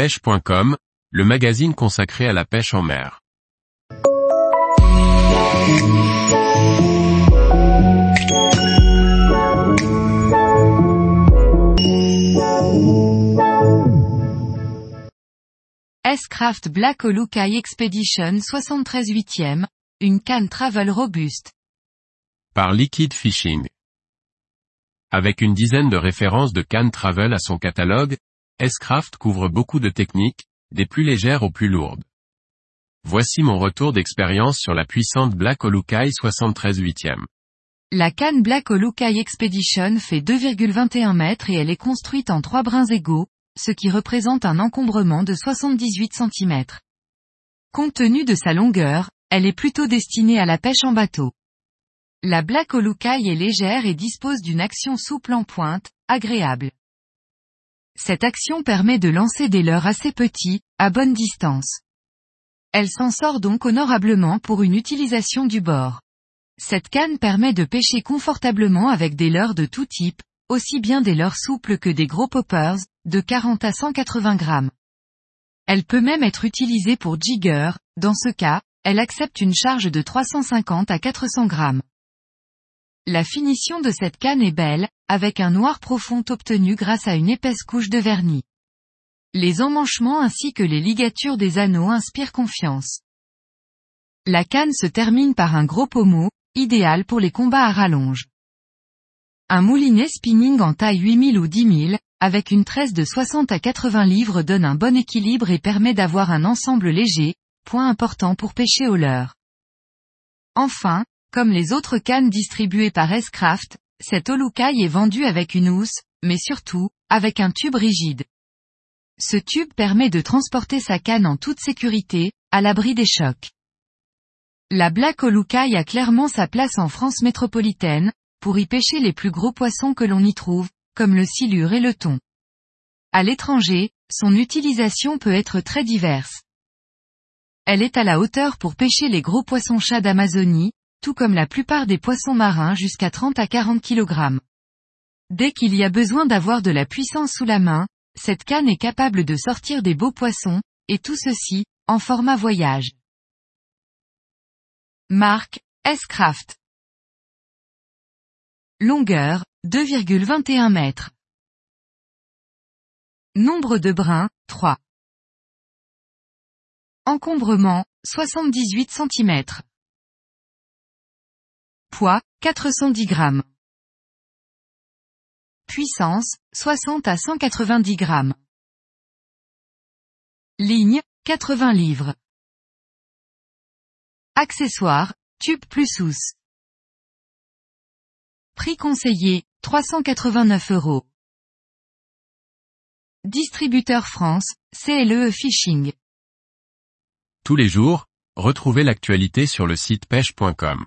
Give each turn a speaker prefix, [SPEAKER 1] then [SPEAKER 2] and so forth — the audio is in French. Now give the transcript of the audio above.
[SPEAKER 1] pêche.com, le magazine consacré à la pêche en mer.
[SPEAKER 2] S-Craft Black Olukai Expedition 73 8e, une canne travel robuste.
[SPEAKER 1] Par Liquid Fishing. Avec une dizaine de références de cannes travel à son catalogue, S-Craft couvre beaucoup de techniques, des plus légères aux plus lourdes. Voici mon retour d'expérience sur la puissante Black Olukai 73 8e.
[SPEAKER 2] La canne Black Olukai Expedition fait 2,21 mètres et elle est construite en trois brins égaux, ce qui représente un encombrement de 78 cm. Compte tenu de sa longueur, elle est plutôt destinée à la pêche en bateau. La Black Olukai est légère et dispose d'une action souple en pointe, agréable. Cette action permet de lancer des leurres assez petits, à bonne distance. Elle s'en sort donc honorablement pour une utilisation du bord. Cette canne permet de pêcher confortablement avec des leurres de tout type, aussi bien des leurres souples que des gros poppers, de 40 à 180 grammes. Elle peut même être utilisée pour jigger, dans ce cas, elle accepte une charge de 350 à 400 grammes. La finition de cette canne est belle, avec un noir profond obtenu grâce à une épaisse couche de vernis. Les emmanchements ainsi que les ligatures des anneaux inspirent confiance. La canne se termine par un gros pommeau, idéal pour les combats à rallonge. Un moulinet spinning en taille 8000 ou 10 000, avec une tresse de 60 à 80 livres donne un bon équilibre et permet d'avoir un ensemble léger, point important pour pêcher au leurre. Enfin, comme les autres cannes distribuées par S-Craft, cette Olukai est vendue avec une housse, mais surtout, avec un tube rigide. Ce tube permet de transporter sa canne en toute sécurité, à l'abri des chocs. La Black Olukai a clairement sa place en France métropolitaine, pour y pêcher les plus gros poissons que l'on y trouve, comme le silure et le thon. À l'étranger, son utilisation peut être très diverse. Elle est à la hauteur pour pêcher les gros poissons-chats d'Amazonie, tout comme la plupart des poissons marins jusqu'à 30 à 40 kg. Dès qu'il y a besoin d'avoir de la puissance sous la main, cette canne est capable de sortir des beaux poissons, et tout ceci, en format voyage. Marque, S-Craft. Longueur, 2,21 mètres. Nombre de brins, 3. Encombrement, 78 cm. Poids, 410 grammes. Puissance, 60 à 190 grammes. Ligne, 80 livres. Accessoires, tube plus housse. Prix conseillé, 389 euros. Distributeur France, CLE Fishing.
[SPEAKER 1] Tous les jours, retrouvez l'actualité sur le site pêche.com.